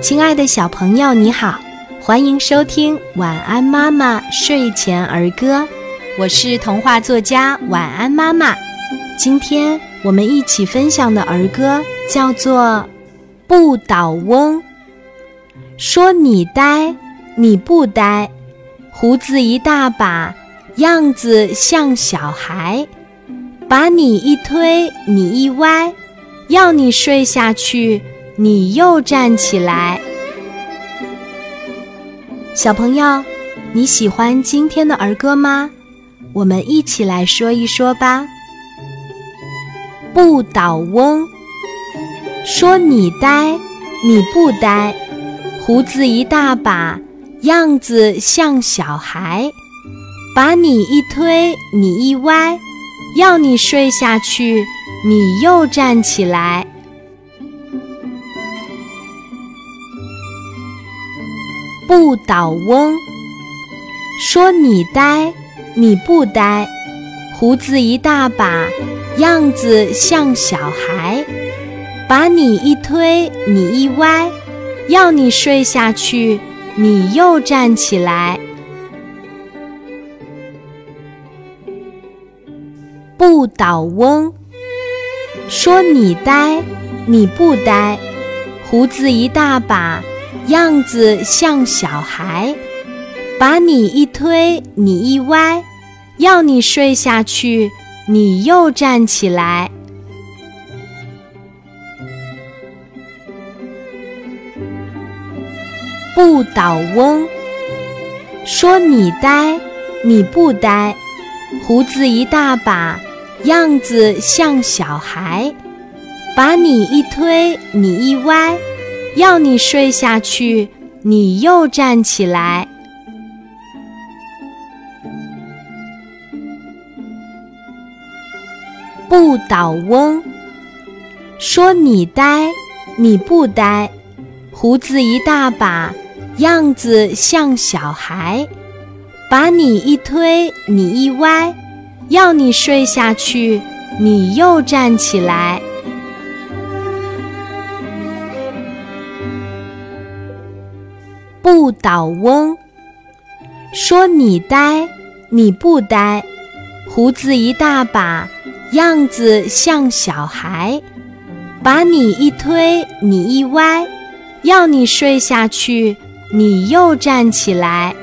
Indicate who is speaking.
Speaker 1: 亲爱的小朋友，你好，欢迎收听《晚安妈妈睡前儿歌》，我是童话作家晚安妈妈。今天我们一起分享的儿歌叫做《不倒翁》。说你呆，你不呆，胡子一大把，样子像小孩。把你一推，你一歪，要你睡下去。你又站起来，小朋友，你喜欢今天的儿歌吗？我们一起来说一说吧。不倒翁，说你呆，你不呆，胡子一大把，样子像小孩。把你一推，你一歪，要你睡下去，你又站起来。不倒翁，说你呆，你不呆，胡子一大把，样子像小孩。把你一推，你一歪，要你睡下去，你又站起来。不倒翁，说你呆，你不呆，胡子一大把。样子像小孩，把你一推，你一歪，要你睡下去，你又站起来。不倒翁，说你呆，你不呆，胡子一大把，样子像小孩，把你一推，你一歪。要你睡下去，你又站起来。不倒翁，说你呆，你不呆，胡子一大把，样子像小孩。把你一推，你一歪，要你睡下去，你又站起来。不倒翁，说你呆，你不呆，胡子一大把，样子像小孩。把你一推，你一歪，要你睡下去，你又站起来。